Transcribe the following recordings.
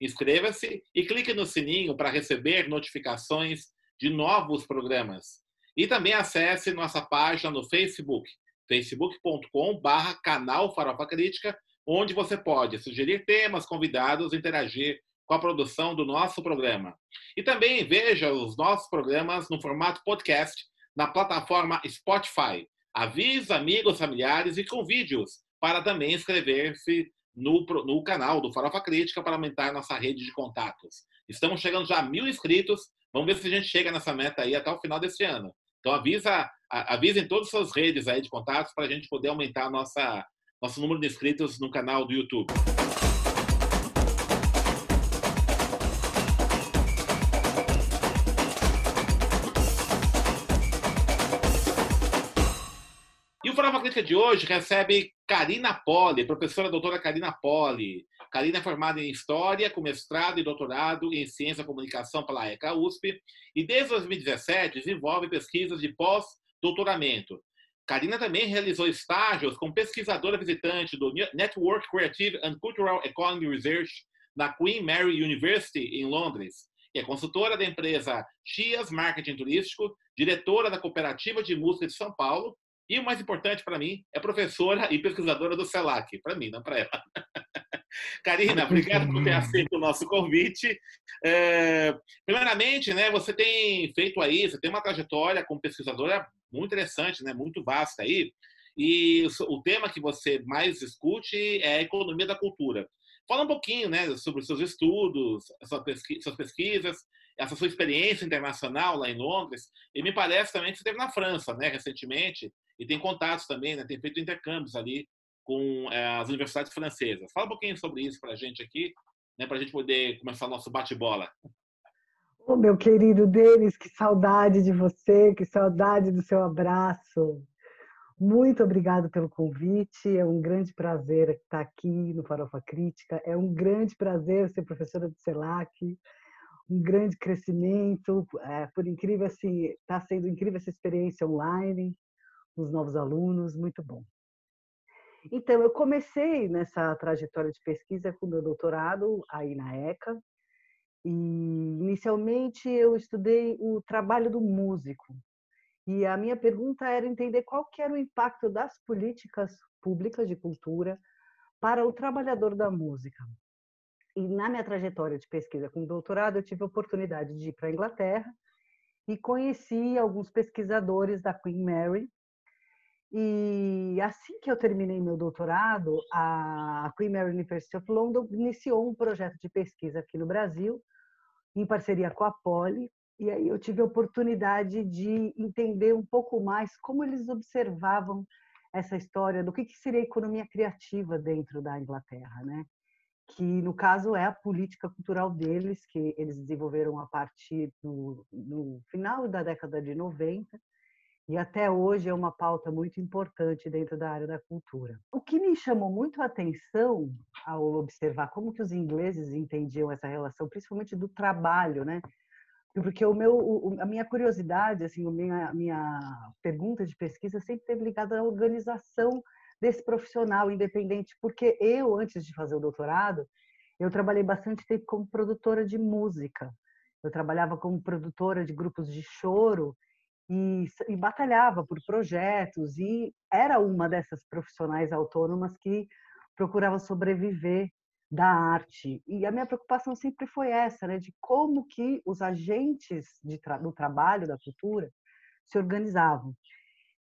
Inscreva-se e clique no sininho para receber notificações de novos programas. E também acesse nossa página no Facebook, facebook.com/barra canal Farofa Crítica, onde você pode sugerir temas, convidados, interagir com a produção do nosso programa. E também veja os nossos programas no formato podcast na plataforma Spotify. Avise amigos, familiares e com vídeos para também inscrever-se no, no canal do Farofa Crítica para aumentar nossa rede de contatos. Estamos chegando já a mil inscritos. Vamos ver se a gente chega nessa meta aí até o final desse ano. Então avisa, avisa em todas as suas redes aí de contatos para a gente poder aumentar nossa, nosso número de inscritos no canal do YouTube. Farofa Crítica de hoje recebe Karina Poli, professora doutora Karina Poli. Karina é formada em História, com mestrado e doutorado em Ciência e Comunicação pela ECA USP e desde 2017 desenvolve pesquisas de pós-doutoramento. Karina também realizou estágios como pesquisadora visitante do Network Creative and Cultural Economy Research na Queen Mary University, em Londres. E é consultora da empresa Chias Marketing Turístico, diretora da Cooperativa de Música de São Paulo e o mais importante para mim é professora e pesquisadora do CELAC, para mim, não para ela. Karina, obrigado por ter aceito o nosso convite. É, primeiramente, né, você tem feito aí, você tem uma trajetória como pesquisadora muito interessante, né, muito vasta aí. E o tema que você mais discute é a economia da cultura. Fala um pouquinho né, sobre os seus estudos, suas pesquisas, essa sua experiência internacional lá em Londres. E me parece também que você esteve na França né, recentemente e tem contatos também, né? tem feito intercâmbios ali com é, as universidades francesas. Fala um pouquinho sobre isso para a gente aqui, né? para a gente poder começar nosso bate-bola. Oh, meu querido Denis, que saudade de você, que saudade do seu abraço. Muito obrigado pelo convite. É um grande prazer estar aqui no Farofa Crítica. É um grande prazer ser professora do CELAC. Um grande crescimento. É, por incrível assim, está sendo incrível essa experiência online os novos alunos, muito bom. Então, eu comecei nessa trajetória de pesquisa com meu doutorado aí na ECA, e inicialmente eu estudei o trabalho do músico. E a minha pergunta era entender qual que era o impacto das políticas públicas de cultura para o trabalhador da música. E na minha trajetória de pesquisa com doutorado, eu tive a oportunidade de ir para a Inglaterra e conheci alguns pesquisadores da Queen Mary, e assim que eu terminei meu doutorado, a Queen Mary University of London iniciou um projeto de pesquisa aqui no Brasil, em parceria com a Poli, e aí eu tive a oportunidade de entender um pouco mais como eles observavam essa história do que, seria a economia criativa dentro da Inglaterra, né? que no caso é a política cultural deles, que eles desenvolveram a partir do, do final da década de 90, e até hoje é uma pauta muito importante dentro da área da cultura. O que me chamou muito a atenção ao observar como que os ingleses entendiam essa relação, principalmente do trabalho, né? Porque o meu, a minha curiosidade, assim, a minha, minha pergunta de pesquisa sempre esteve ligada à organização desse profissional independente, porque eu, antes de fazer o doutorado, eu trabalhei bastante tempo como produtora de música. Eu trabalhava como produtora de grupos de choro e, e, batalhava por projetos e era uma dessas profissionais autônomas que procurava sobreviver da arte. E a minha preocupação sempre foi essa, né, de como que os agentes tra do trabalho da cultura se organizavam.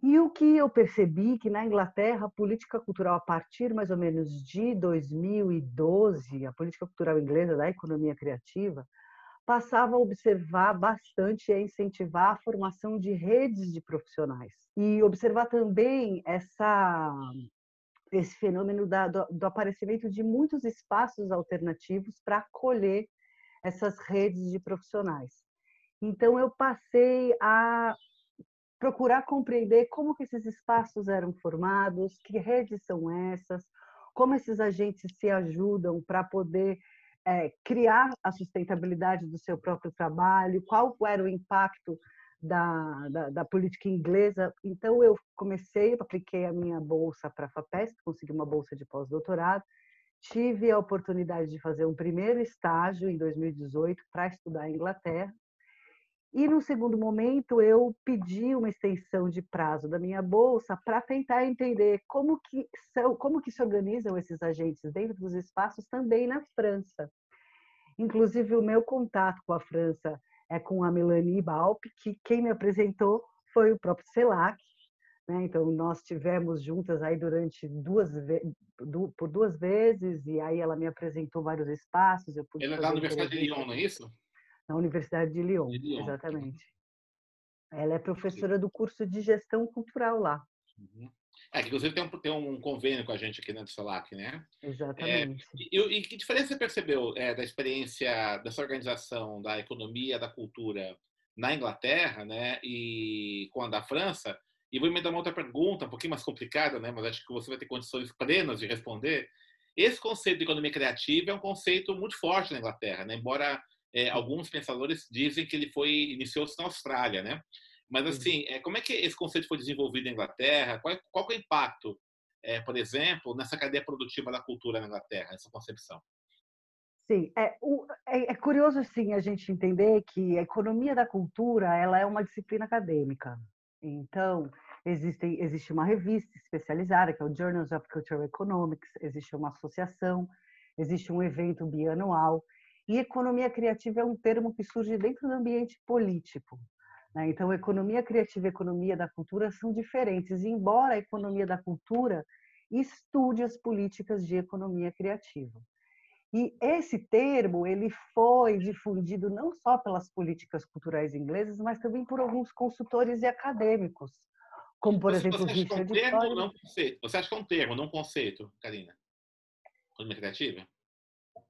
E o que eu percebi que na Inglaterra a política cultural a partir mais ou menos de 2012, a política cultural inglesa da economia criativa, passava a observar bastante e a incentivar a formação de redes de profissionais. E observar também essa, esse fenômeno da, do, do aparecimento de muitos espaços alternativos para acolher essas redes de profissionais. Então eu passei a procurar compreender como que esses espaços eram formados, que redes são essas, como esses agentes se ajudam para poder é, criar a sustentabilidade do seu próprio trabalho, qual era o impacto da, da, da, política inglesa. Então, eu comecei, apliquei a minha bolsa para a FAPESP, consegui uma bolsa de pós-doutorado, tive a oportunidade de fazer um primeiro estágio em 2018 para estudar a Inglaterra, e no segundo momento eu pedi uma extensão de prazo da minha bolsa para tentar entender como que são, como que se organizam esses agentes dentro dos espaços também na França. Inclusive o meu contato com a França é com a Melanie Balp, que quem me apresentou foi o próprio CELAC. Né? Então nós tivemos juntas aí durante duas por duas vezes e aí ela me apresentou vários espaços. Eu pude Ele é da Universidade de Lyon, não é isso? Na Universidade de Lyon, de Lyon. exatamente. Ela é professora do curso de gestão cultural lá. Uhum. É, que inclusive tem um, tem um convênio com a gente aqui do CELAC, né? Exatamente. É, e, e, que diferença você percebeu é, da experiência dessa organização da economia, da cultura na Inglaterra, né? E com a da França? E vou me dar uma outra pergunta, um pouquinho mais complicada, né? Mas acho que você vai ter condições plenas de responder. Esse conceito de economia criativa é um conceito muito forte na Inglaterra, né? Embora é, alguns pensadores dizem que ele foi iniciou-se na Austrália, né? Mas assim, é, como é que esse conceito foi desenvolvido na Inglaterra? Qual, é, qual é o impacto, é, por exemplo, nessa cadeia produtiva da cultura na Inglaterra, essa concepção? Sim, é, o, é, é, curioso sim a gente entender que a economia da cultura ela é uma disciplina acadêmica. Então existe existe uma revista especializada que é o Journals of Cultural Economics, existe uma associação, existe um evento bianual e economia criativa é um termo que surge dentro do ambiente político. Né? Então, economia criativa e economia da cultura são diferentes, embora a economia da cultura estude as políticas de economia criativa. E esse termo ele foi difundido não só pelas políticas culturais inglesas, mas também por alguns consultores e acadêmicos, como por você, exemplo você Richard é um termo, não conceito. Você acha que é um termo, não um conceito, Karina? Economia criativa?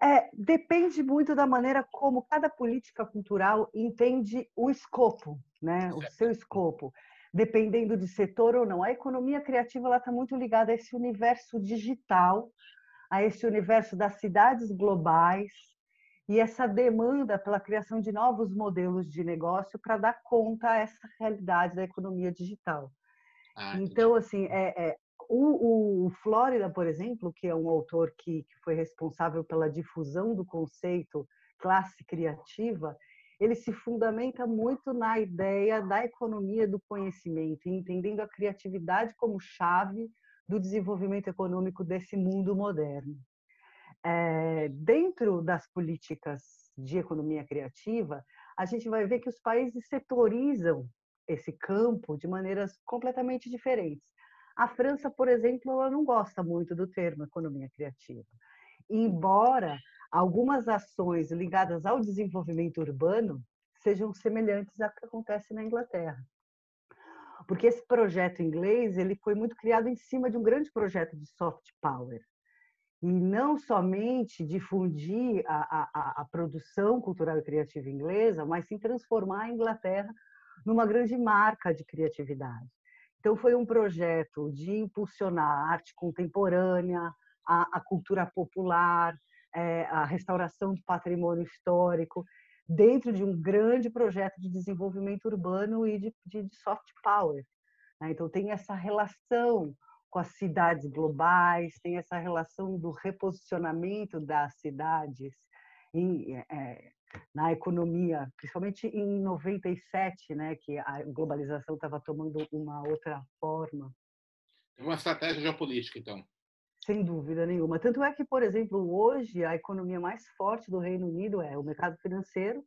É, depende muito da maneira como cada política cultural entende o escopo, né? o seu escopo, dependendo de setor ou não. A economia criativa está muito ligada a esse universo digital, a esse universo das cidades globais e essa demanda pela criação de novos modelos de negócio para dar conta a essa realidade da economia digital. Ah, então, assim, é, é, o, o Flórida, por exemplo, que é um autor que, que foi responsável pela difusão do conceito classe criativa, ele se fundamenta muito na ideia da economia do conhecimento, entendendo a criatividade como chave do desenvolvimento econômico desse mundo moderno. É, dentro das políticas de economia criativa, a gente vai ver que os países setorizam esse campo de maneiras completamente diferentes. A França, por exemplo, ela não gosta muito do termo economia criativa. Embora algumas ações ligadas ao desenvolvimento urbano sejam semelhantes ao que acontece na Inglaterra. Porque esse projeto inglês ele foi muito criado em cima de um grande projeto de soft power. E não somente difundir a, a, a produção cultural e criativa inglesa, mas sim transformar a Inglaterra numa grande marca de criatividade. Então, foi um projeto de impulsionar a arte contemporânea, a, a cultura popular, é, a restauração do patrimônio histórico, dentro de um grande projeto de desenvolvimento urbano e de, de, de soft power. Né? Então, tem essa relação com as cidades globais, tem essa relação do reposicionamento das cidades em, é, na economia, principalmente em 97, né, que a globalização estava tomando uma outra forma. Uma estratégia geopolítica, então. Sem dúvida nenhuma. Tanto é que, por exemplo, hoje a economia mais forte do Reino Unido é o mercado financeiro,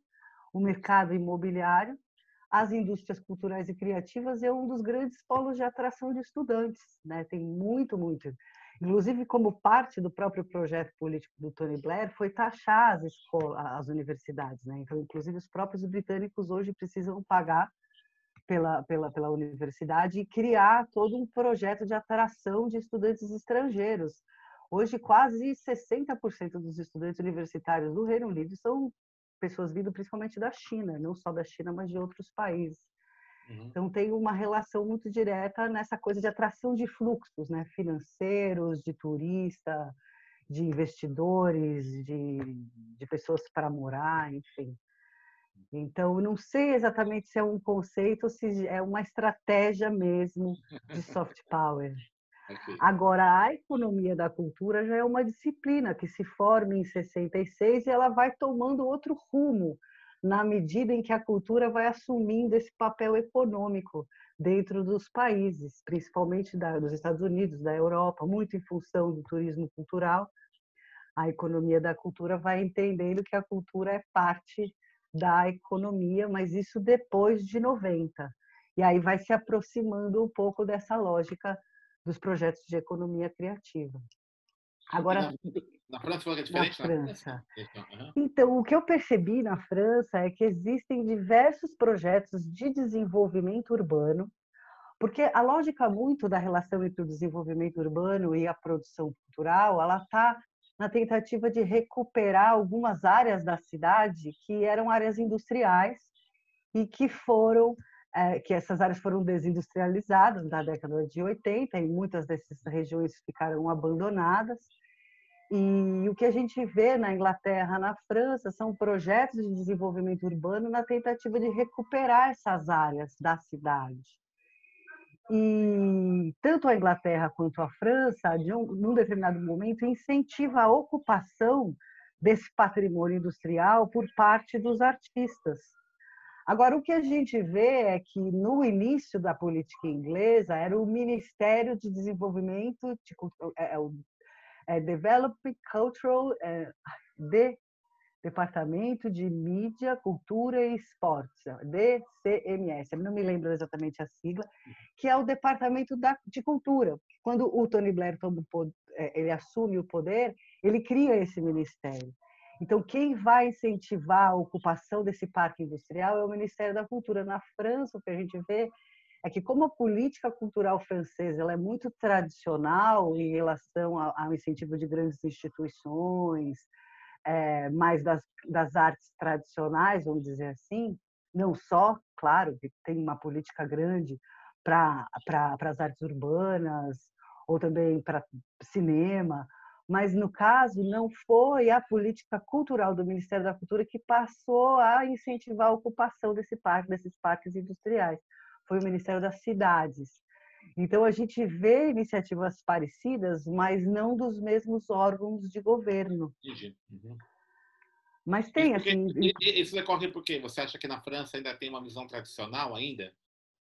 o mercado imobiliário, as indústrias culturais e criativas é um dos grandes polos de atração de estudantes. Né? Tem muito, muito inclusive como parte do próprio projeto político do Tony Blair, foi taxar as escolas, as universidades, né? Então, inclusive os próprios britânicos hoje precisam pagar pela, pela, pela universidade e criar todo um projeto de atração de estudantes estrangeiros. Hoje, quase 60% dos estudantes universitários do Reino Unido são pessoas vindo principalmente da China, não só da China, mas de outros países. Uhum. Então tem uma relação muito direta nessa coisa de atração de fluxos, né, financeiros, de turista, de investidores, de, de pessoas para morar, enfim. Então, não sei exatamente se é um conceito ou se é uma estratégia mesmo de soft power. Agora, a economia da cultura já é uma disciplina que se forma em 66 e ela vai tomando outro rumo na medida em que a cultura vai assumindo esse papel econômico dentro dos países, principalmente da, dos Estados Unidos, da Europa, muito em função do turismo cultural. A economia da cultura vai entendendo que a cultura é parte da economia, mas isso depois de 90. E aí vai se aproximando um pouco dessa lógica dos projetos de economia criativa. Agora, na, na França é diferente? Na França. Uhum. Então, o que eu percebi na França é que existem diversos projetos de desenvolvimento urbano, porque a lógica muito da relação entre o desenvolvimento urbano e a produção cultural, ela está na tentativa de recuperar algumas áreas da cidade que eram áreas industriais e que foram é, que essas áreas foram desindustrializadas na década de 80 e muitas dessas regiões ficaram abandonadas. E o que a gente vê na Inglaterra, na França, são projetos de desenvolvimento urbano na tentativa de recuperar essas áreas da cidade. E tanto a Inglaterra quanto a França, de um, num determinado momento, incentiva a ocupação desse patrimônio industrial por parte dos artistas. Agora, o que a gente vê é que no início da política inglesa era o Ministério de Desenvolvimento, de, é, é, o é Development Cultural, é, de Departamento de Mídia, Cultura e Esportes, DCMS, não me lembro exatamente a sigla, que é o Departamento da, de Cultura. Quando o Tony Blair toma é, ele assume o poder, ele cria esse ministério. Então, quem vai incentivar a ocupação desse parque industrial é o Ministério da Cultura. Na França, o que a gente vê é que como a política cultural francesa ela é muito tradicional em relação ao incentivo de grandes instituições, é, mais das, das artes tradicionais, vamos dizer assim, não só, claro, que tem uma política grande para as artes urbanas ou também para cinema, mas no caso não foi a política cultural do Ministério da Cultura que passou a incentivar a ocupação desse parque, desses parques industriais foi o Ministério das Cidades. Então, a gente vê iniciativas parecidas, mas não dos mesmos órgãos de governo. Uhum. Mas tem, isso assim... Isso decorre por quê? Você acha que na França ainda tem uma visão tradicional ainda?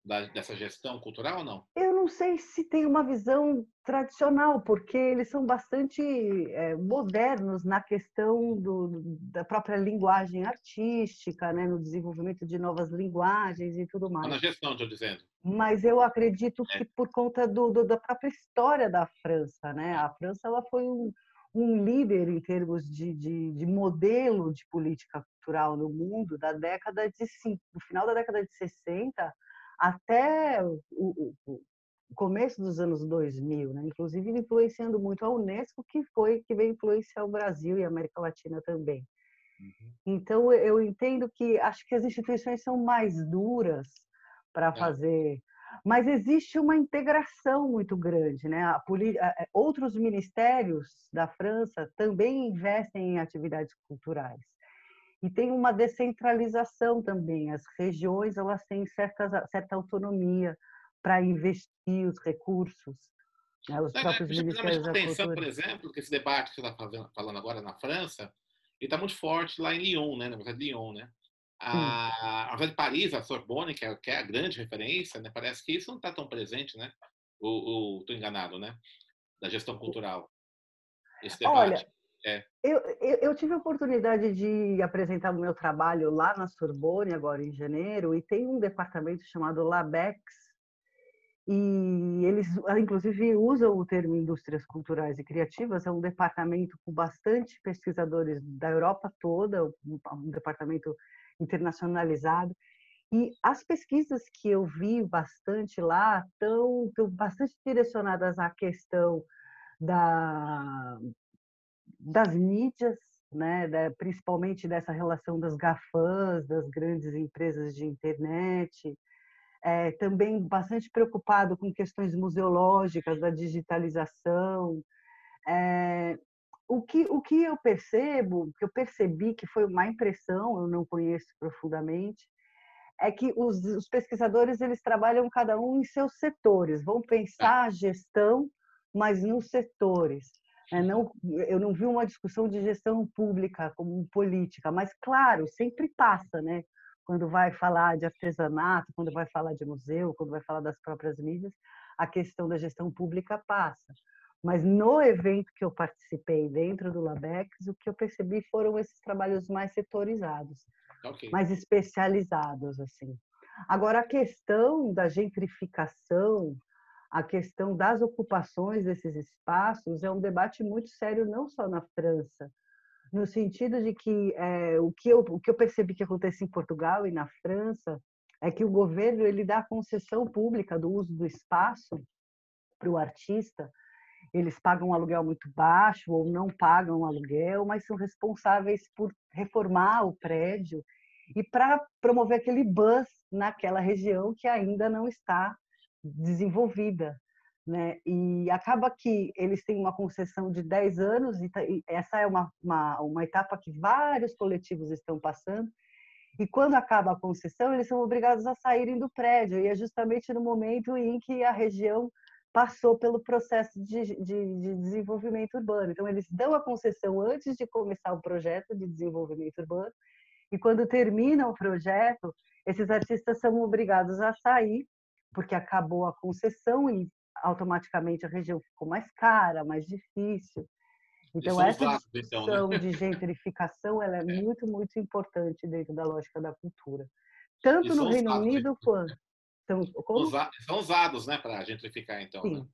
Da, dessa gestão cultural ou não? Eu não sei se tem uma visão tradicional, porque eles são bastante é, modernos na questão do, da própria linguagem artística, né, no desenvolvimento de novas linguagens e tudo mais. Na gestão, estou dizendo. Mas eu acredito é. que por conta do, do, da própria história da França, né? A França ela foi um, um líder em termos de, de, de, modelo de política cultural no mundo da década de do final da década de 60 até o, o, começo dos anos 2000, né? inclusive influenciando muito a Unesco, que foi que veio influenciar o Brasil e a América Latina também. Uhum. Então eu entendo que acho que as instituições são mais duras para é. fazer, mas existe uma integração muito grande, né? A, é, outros ministérios da França também investem em atividades culturais. E tem uma descentralização também. As regiões elas têm certa, certa autonomia para investir os recursos. Né? Os é, próprios é, ministérios da atenção, cultura. por exemplo, que esse debate que você está falando agora na França, ele está muito forte lá em Lyon, né? na verdade, Lyon, né? A, a de Paris, a Sorbonne, que é, que é, a grande referência, né? parece que isso não está tão presente, né? Estou enganado, né? Da gestão cultural. Esse debate. Olha, é. Eu, eu, eu, tive a oportunidade de apresentar o meu trabalho lá na Sorbonne, agora em janeiro, e tem um departamento chamado LABEX, e eles, inclusive, usam o termo indústrias culturais e criativas, é um departamento com bastante pesquisadores da Europa toda, um departamento internacionalizado, e as pesquisas que eu vi bastante lá estão bastante direcionadas à questão da, das mídias, né, principalmente dessa relação das GAFAs, das grandes empresas de internet, é, também bastante preocupado com questões museológicas, da digitalização. É, o, que, o que eu percebo, que eu percebi que foi uma impressão, eu não conheço profundamente, é que os, os pesquisadores eles trabalham cada um em seus setores, vão pensar a gestão, mas nos setores. É, não, eu não vi uma discussão de gestão pública como política, mas claro, sempre passa, né? Quando vai falar de artesanato, quando vai falar de museu, quando vai falar das próprias mídias, a questão da gestão pública passa. Mas no evento que eu participei dentro do Labex, o que eu percebi foram esses trabalhos mais setorizados, okay. mais especializados assim. Agora a questão da gentrificação a questão das ocupações desses espaços é um debate muito sério, não só na França, no sentido de que é, o, que eu, o que eu percebi que acontece em Portugal e na França é que o governo ele dá concessão pública do uso do espaço para o artista. Eles pagam um aluguel muito baixo ou não pagam aluguel, mas são responsáveis por reformar o prédio e para promover aquele buzz naquela região que ainda não está desenvolvida. Né? E acaba que eles têm uma concessão de 10 anos, e essa é uma, uma, uma etapa que vários coletivos estão passando, e quando acaba a concessão, eles são obrigados a saírem do prédio, e é justamente no momento em que a região passou pelo processo de, de, de, desenvolvimento urbano. Então, eles dão a concessão antes de começar o projeto de desenvolvimento urbano, e quando termina o projeto, esses artistas são obrigados a sair porque acabou a concessão e automaticamente a região ficou mais cara, mais difícil. Então, essa lados, discussão então, né? de gentrificação ela é, é, muito, muito importante dentro da lógica da cultura. Tanto no Reino usados, Unido né? quanto... São, como? são usados né, para gentrificar, então. Sim, né?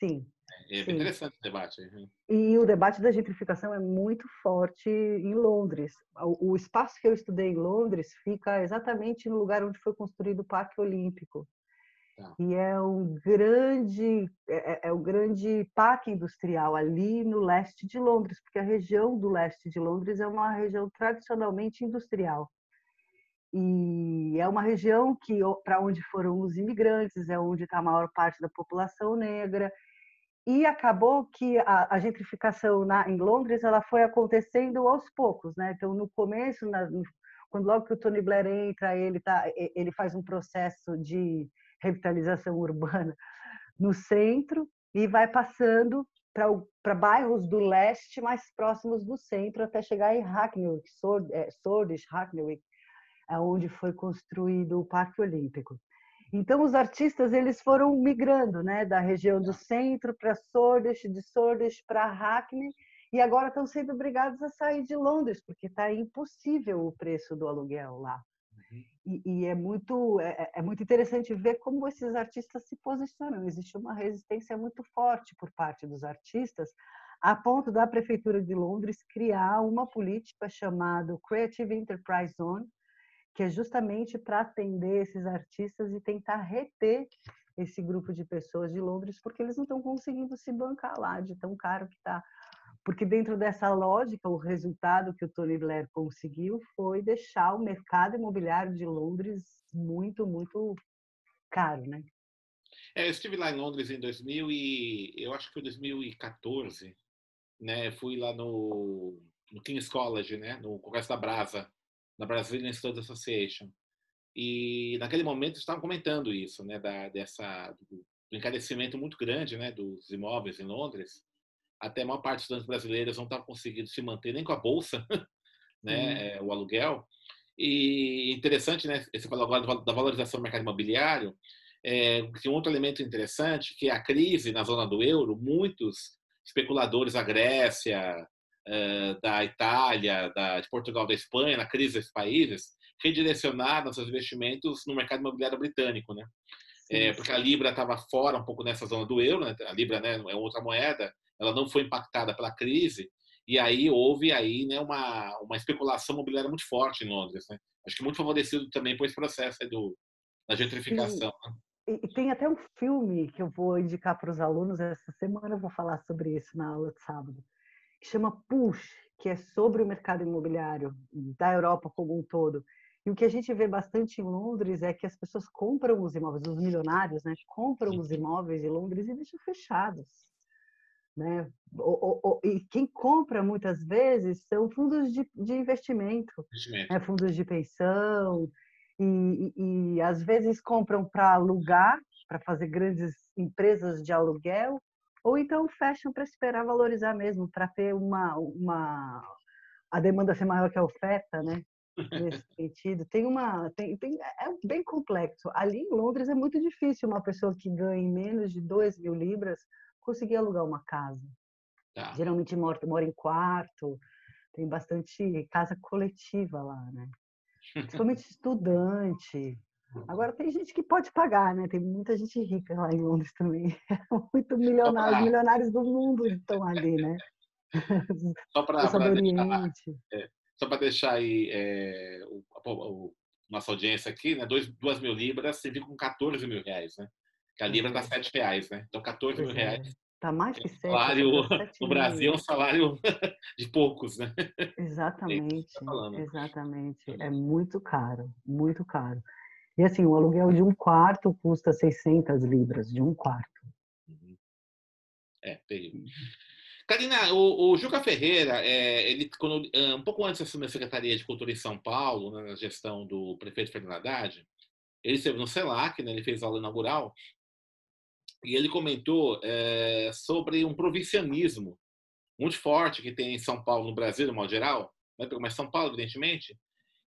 sim. É, é sim. interessante o debate. E o debate da gentrificação é muito forte em Londres. O, o espaço que eu estudei em Londres fica exatamente no lugar onde foi construído o Parque Olímpico. Tá. E é um grande é, é, é um grande parque industrial ali no leste de Londres, porque a região do leste de Londres é uma região tradicionalmente industrial. E é uma região que para onde foram os imigrantes, é onde está a maior parte da população negra. E acabou que a, a gentrificação na, em Londres ela foi acontecendo aos poucos, né? Então no começo, na, quando logo que o Tony Blair entra, ele tá, ele faz um processo de revitalização urbana no centro e vai passando para bairros do leste mais próximos do centro até chegar em Hackney, Shoreditch, é, Hackney, onde foi construído o Parque Olímpico. Então os artistas eles foram migrando, né, da região do centro para Shoreditch, de Shoreditch para Hackney e agora estão sendo obrigados a sair de Londres porque está impossível o preço do aluguel lá. E, e, é muito é, é, é, muito interessante ver como esses artistas se posicionam. Existe uma resistência muito forte por parte dos artistas, a ponto da prefeitura de Londres criar uma política chamada Creative Enterprise Zone, que é justamente para atender esses artistas e tentar reter esse grupo de pessoas de Londres, porque eles não estão conseguindo se bancar lá de tão caro que está porque dentro dessa lógica, o resultado que o Tony Blair conseguiu foi deixar o mercado imobiliário de Londres muito, muito caro, né? É, eu estive lá em Londres em 2000 e eu acho que foi 2014, né? Fui lá no, no King's College, né? No Congresso da Brasa, na Brazilian Studies Association. E naquele momento estavam comentando isso, né? Da, dessa do, do encarecimento muito grande, né? Dos imóveis em Londres até a maior parte dos estudantes brasileiros não estava conseguindo se manter nem com a bolsa, né, é, o aluguel. E interessante, né, você falou agora da valorização do mercado imobiliário, é, tem um outro elemento interessante, que é a crise na zona do euro, muitos especuladores da Grécia, é, da Itália, da, de Portugal, da Espanha, na crise desses países, redirecionaram seus investimentos no mercado imobiliário britânico, né? É, porque a Libra estava fora um pouco nessa zona do euro, né? a Libra né, é outra moeda, ela não foi impactada pela crise e aí houve aí né, uma, uma especulação imobiliária muito forte em Londres. Né? Acho que muito favorecido também por esse processo do, da gentrificação. Né? E, e tem até um filme que eu vou indicar para os alunos essa semana, eu vou falar sobre isso na aula de sábado, que chama Push, que é sobre o mercado imobiliário da Europa como um todo. E o que a gente vê bastante em Londres é que as pessoas compram os imóveis, os milionários, né, compram os imóveis de Londres e deixam fechados. Né? O, o, o, e quem compra muitas vezes são fundos de, de investimento, investimento. Né? fundos de pensão, e, e, e às vezes compram para alugar, para fazer grandes empresas de aluguel, ou então fecham para esperar valorizar mesmo, para ter uma, uma a demanda ser maior que a oferta, né? Nesse sentido, tem uma, tem, tem, é bem complexo. Ali em Londres é muito difícil uma pessoa que ganhe menos de 2 mil libras conseguir alugar uma casa. Tá. Geralmente mora, mora em quarto, tem bastante casa coletiva lá, né? Principalmente estudante. Agora tem gente que pode pagar, né? Tem muita gente rica lá em Londres também. Muito milionários, milionários do mundo estão ali, né? Só para deixar, é, só deixar aí é, o, o, nossa audiência aqui, né? 2 mil libras, você fica com 14 mil reais, né? Que a libra dá 7 reais, né? Então 14 pois mil é. reais Tá mais que sete. Salário no Brasil é um salário de poucos, né? Exatamente, tá exatamente. É muito caro, muito caro. E assim, o aluguel de um quarto custa 600 libras, de um quarto. Uhum. É, terrível. Uhum. Karina, o, o Juca Ferreira, é, ele, quando, um pouco antes de assumir a Secretaria de Cultura em São Paulo, né, na gestão do prefeito Fernando Haddad, ele esteve no CELAC, né, ele fez aula inaugural, e ele comentou é, sobre um provincianismo muito forte que tem em São Paulo, no Brasil, no modo geral, né, mas São Paulo, evidentemente,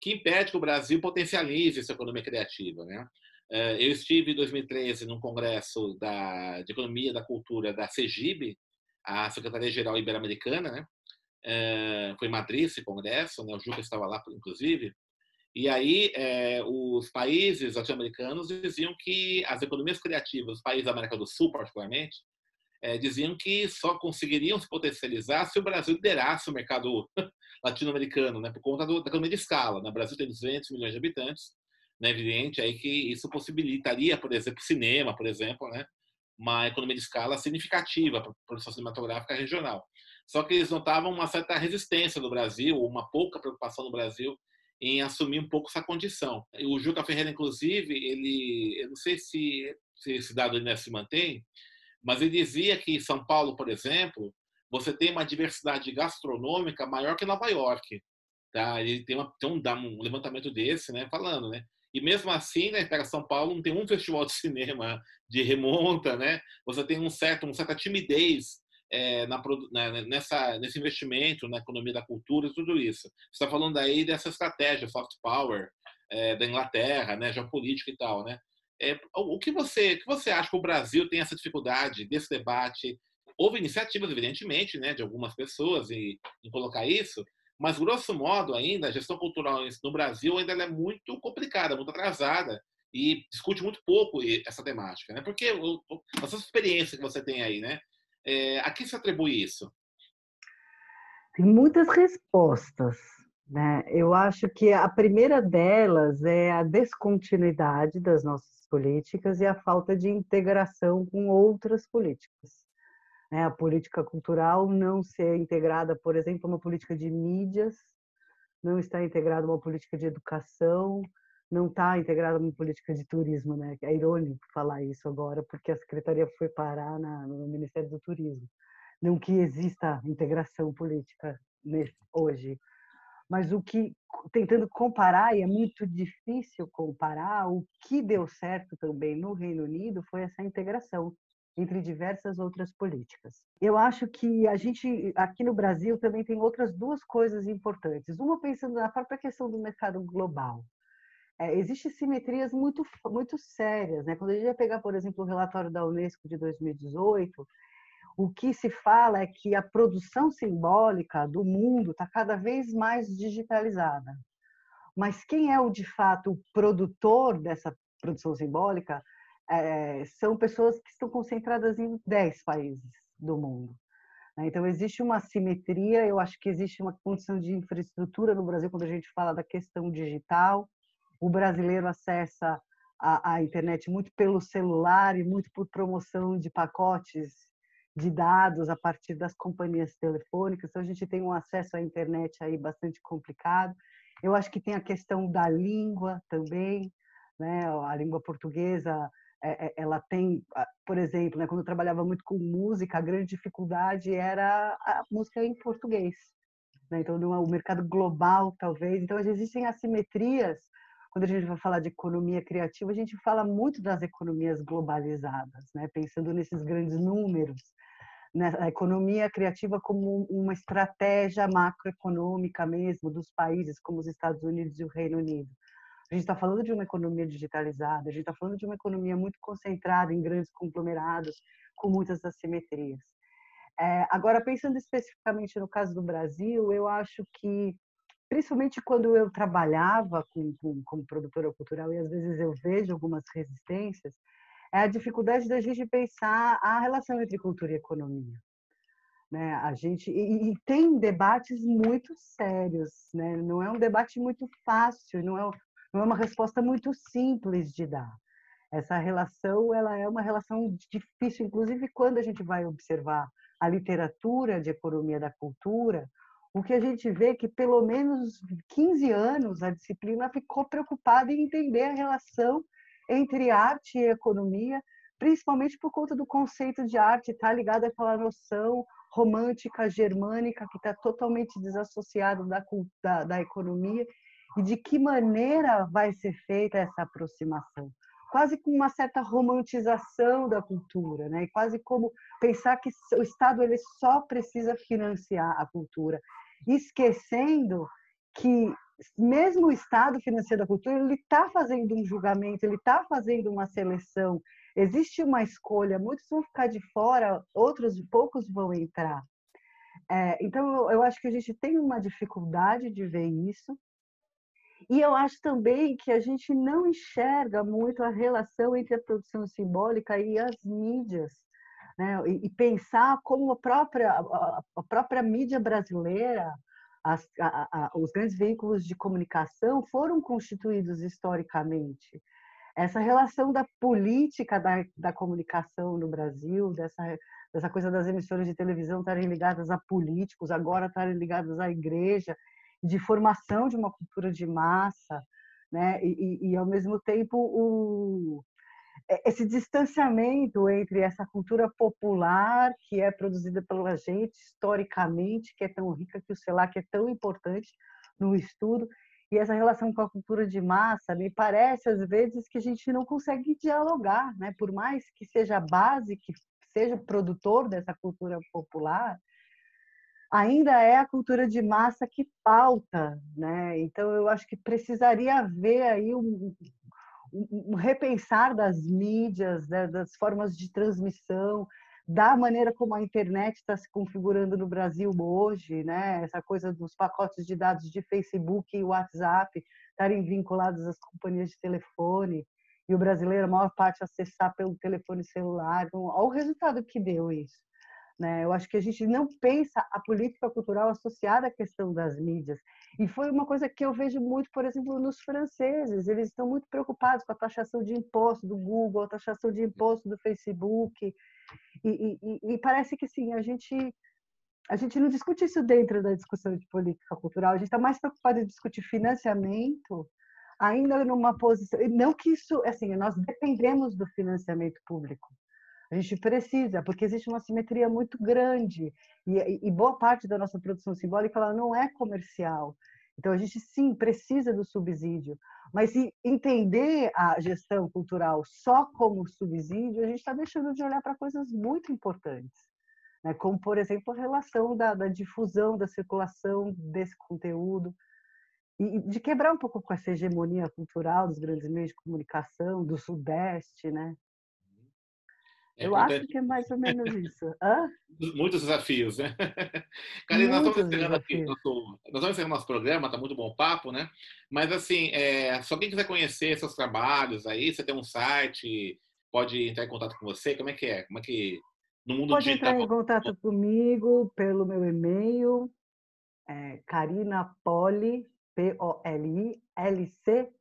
que impede que o Brasil potencialize sua economia criativa. Né? É, eu estive em 2013 num congresso da, de Economia da Cultura da CEGIB, a Secretaria-Geral Ibero-Americana, né? É, foi em Madrid esse congresso, né? o Juca estava lá, inclusive, e aí, é, os países latino-americanos diziam que as economias criativas, os países da América do Sul, particularmente, é, diziam que só conseguiriam se potencializar se o Brasil liderasse o mercado latino-americano, né, por conta do, da economia de escala. Né? O Brasil tem 200 milhões de habitantes, né, evidente aí que isso possibilitaria, por exemplo, cinema, por exemplo, né, uma economia de escala significativa para a produção cinematográfica regional. Só que eles notavam uma certa resistência do Brasil, uma pouca preocupação do Brasil em assumir um pouco essa condição. O Juca Ferreira, inclusive, ele, eu não sei se, se esse dado ainda se mantém, mas ele dizia que em São Paulo, por exemplo, você tem uma diversidade gastronômica maior que Nova York. Tá? Ele tem, uma, tem um, um, levantamento desse, né, falando, né? E mesmo assim, né, pega São Paulo, não tem um festival de cinema de remonta, né? Você tem um certo, uma certa timidez é, na, né, nessa, nesse investimento na economia da cultura e tudo isso. Você está falando aí dessa estratégia soft power é, da Inglaterra, né, geopolítica e tal, né? É, o que você, o que você acha que o Brasil tem essa dificuldade desse debate? Houve iniciativas, evidentemente, né, de algumas pessoas em, em colocar isso, mas grosso modo ainda a gestão cultural no Brasil ainda é muito complicada, muito atrasada e discute muito pouco essa temática, né? Porque a sua experiência que você tem aí, né? É, a que se atribui isso? Tem muitas respostas. Né? Eu acho que a primeira delas é a descontinuidade das nossas políticas e a falta de integração com outras políticas. Né? A política cultural não ser integrada, por exemplo, uma política de mídias, não está integrada uma política de educação, não está integrada uma política de turismo, né? É irônico falar isso agora, porque a secretaria foi parar na, no Ministério do Turismo. Não que exista integração política nesse, hoje, mas o que tentando comparar e é muito difícil comparar o que deu certo também no Reino Unido foi essa integração entre diversas outras políticas. Eu acho que a gente aqui no Brasil também tem outras duas coisas importantes. Uma pensando na própria questão do mercado global é, existem simetrias muito, muito sérias. Né? Quando a gente vai pegar, por exemplo, o relatório da Unesco de 2018, o que se fala é que a produção simbólica do mundo está cada vez mais digitalizada. Mas quem é o de fato o produtor dessa produção simbólica é, são pessoas que estão concentradas em 10 países do mundo. Né? Então, existe uma simetria, eu acho que existe uma condição de infraestrutura no Brasil quando a gente fala da questão digital, o brasileiro acessa a, a, internet muito pelo celular e muito por promoção de pacotes de dados a partir das companhias telefônicas, então a gente tem um acesso à internet aí bastante complicado. Eu acho que tem a questão da língua também, né? A língua portuguesa, é, é, ela tem, por exemplo, né, quando eu trabalhava muito com música, a grande dificuldade era a música em português. Né? Então, no mercado global, talvez. Então, existem assimetrias. Quando a gente vai falar de economia criativa, a gente fala muito das economias globalizadas, né? pensando nesses grandes números. Né? A economia criativa como uma estratégia macroeconômica mesmo dos países como os Estados Unidos e o Reino Unido. A gente está falando de uma economia digitalizada, a gente está falando de uma economia muito concentrada em grandes conglomerados, com muitas assimetrias. É, agora, pensando especificamente no caso do Brasil, eu acho que, principalmente quando eu trabalhava com, com, como produtora cultural, e às vezes eu vejo algumas resistências, é a dificuldade da gente pensar a relação entre cultura e economia. Né? A gente e, e, tem debates muito sérios, né? Não é um debate muito fácil, não é não é uma resposta muito simples de dar. Essa relação, ela é uma relação difícil, inclusive quando a gente vai observar a literatura de economia da cultura, o que a gente vê é que pelo menos 15 anos a disciplina ficou preocupada em entender a relação entre arte e economia, principalmente por conta do conceito de arte estar tá ligado àquela noção romântica germânica que está totalmente desassociada da, da, da economia e de que maneira vai ser feita essa aproximação. Quase com uma certa romantização da cultura, né? Quase como pensar que o Estado ele só precisa financiar a cultura, esquecendo que mesmo o Estado financiando a cultura, ele está fazendo um julgamento, ele está fazendo uma seleção. Existe uma escolha, muitos vão ficar de fora, outros poucos vão entrar. É, então, eu acho que a gente tem uma dificuldade de ver isso. E eu acho também que a gente não enxerga muito a relação entre a produção simbólica e as mídias. Né? E, e pensar como a própria, a, a própria mídia brasileira, as, a, a, os grandes veículos de comunicação foram constituídos historicamente. Essa relação da política da, da comunicação no Brasil, dessa, dessa coisa das emissoras de televisão estarem ligadas a políticos, agora estarem ligadas à igreja, de formação de uma cultura de massa, né? E, e, e ao mesmo tempo o esse distanciamento entre essa cultura popular que é produzida pela gente historicamente, que é tão rica, que o CELAC é tão importante no estudo, e essa relação com a cultura de massa, me parece às vezes que a gente não consegue dialogar, né? Por mais que seja a base, que seja o produtor dessa cultura popular, ainda é a cultura de massa que pauta, né? Então eu acho que precisaria haver aí um, um, um repensar das mídias, né? das formas de transmissão, da maneira como a internet está se configurando no Brasil hoje, né? Essa coisa dos pacotes de dados de Facebook e WhatsApp estarem vinculados às companhias de telefone e o brasileiro, a maior parte, acessar pelo telefone celular. Olha o resultado que deu isso. Né? Eu acho que a gente não pensa a política cultural associada à questão das mídias. E foi uma coisa que eu vejo muito, por exemplo, nos franceses. Eles estão muito preocupados com a taxação de imposto do Google, a taxação de imposto do Facebook. E, e, e parece que sim, a gente a gente não discute isso dentro da discussão de política cultural. A gente está mais preocupado em discutir financiamento, ainda numa posição. Não que isso, assim, nós dependemos do financiamento público. A gente precisa, porque existe uma simetria muito grande e, e boa parte da nossa produção simbólica ela não é comercial. Então a gente sim precisa do subsídio, mas se entender a gestão cultural só como subsídio, a gente está deixando de olhar para coisas muito importantes, né? como por exemplo a relação da, da difusão, da circulação desse conteúdo e de quebrar um pouco com essa hegemonia cultural dos grandes meios de comunicação do Sudeste, né? É eu acho que é mais ou menos isso. Hã? Muitos desafios, né? Karina, nós estamos encerrando aqui nosso, nós vamos encerrar nosso programa, está muito bom o papo, né? Mas assim, é, se alguém quiser conhecer seus trabalhos aí, você tem um site, pode entrar em contato com você, como é que é? Como é que no mundo pode digital? Pode entrar em contato comigo pelo meu e-mail, é, carinapoli, P-O-L-I-L-C,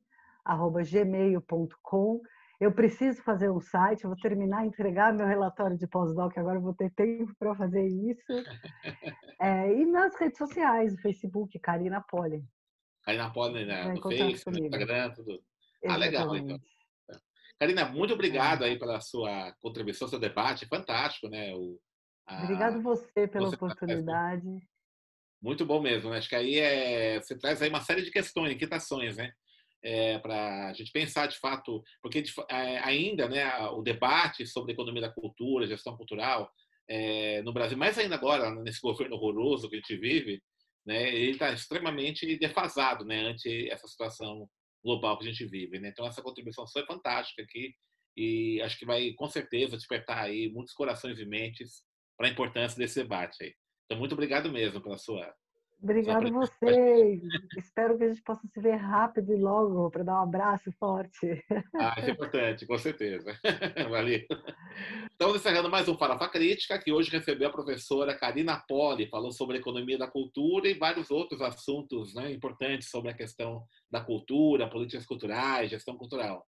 arroba gmail.com Eu preciso fazer um site, vou terminar, entregar meu relatório de pós-doc, agora vou ter tempo para fazer isso. É, e nas redes sociais, no Facebook, Karina Poli. Karina Poli, né? no Facebook, no Instagram, tudo. Ah, legal, então. Karina, muito obrigado aí pela sua contribuição, seu debate, fantástico, né? O, a... Obrigado você pela você oportunidade. Muito bom mesmo, né? Acho que aí é... você traz aí uma série de questões, inquietações, né? É, para a gente pensar de fato, porque de, é, ainda né, o debate sobre economia da cultura, gestão cultural, é, no Brasil, mais ainda agora, nesse governo horroroso que a gente vive, né, ele está extremamente defasado né, ante essa situação global que a gente vive. Né? Então, essa contribuição foi fantástica aqui e acho que vai, com certeza, despertar aí muitos corações e mentes para a importância desse debate. Aí. Então, muito obrigado mesmo pela sua. Obrigado a vocês. Espero que a gente possa se ver rápido e logo para dar um abraço forte. Ah, isso é importante, com certeza. Valeu. Estamos encerrando mais um Farofa Crítica, que hoje recebeu a professora Karina Poli, falou sobre a economia da cultura e vários outros assuntos né, importantes sobre a questão da cultura, políticas culturais, gestão cultural.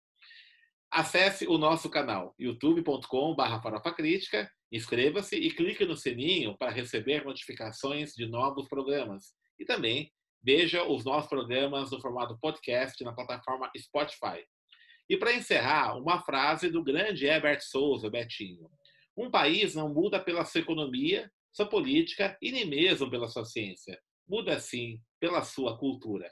Acesse o nosso canal youtube.com.br farofacrítica, inscreva-se e clique no sininho para receber notificações de novos programas. E também veja os nossos programas no formato podcast na plataforma Spotify. E para encerrar, uma frase do grande Herbert Souza, Betinho. Um país não muda pela sua economia, sua política e nem mesmo pela sua ciência. Muda sim pela sua cultura.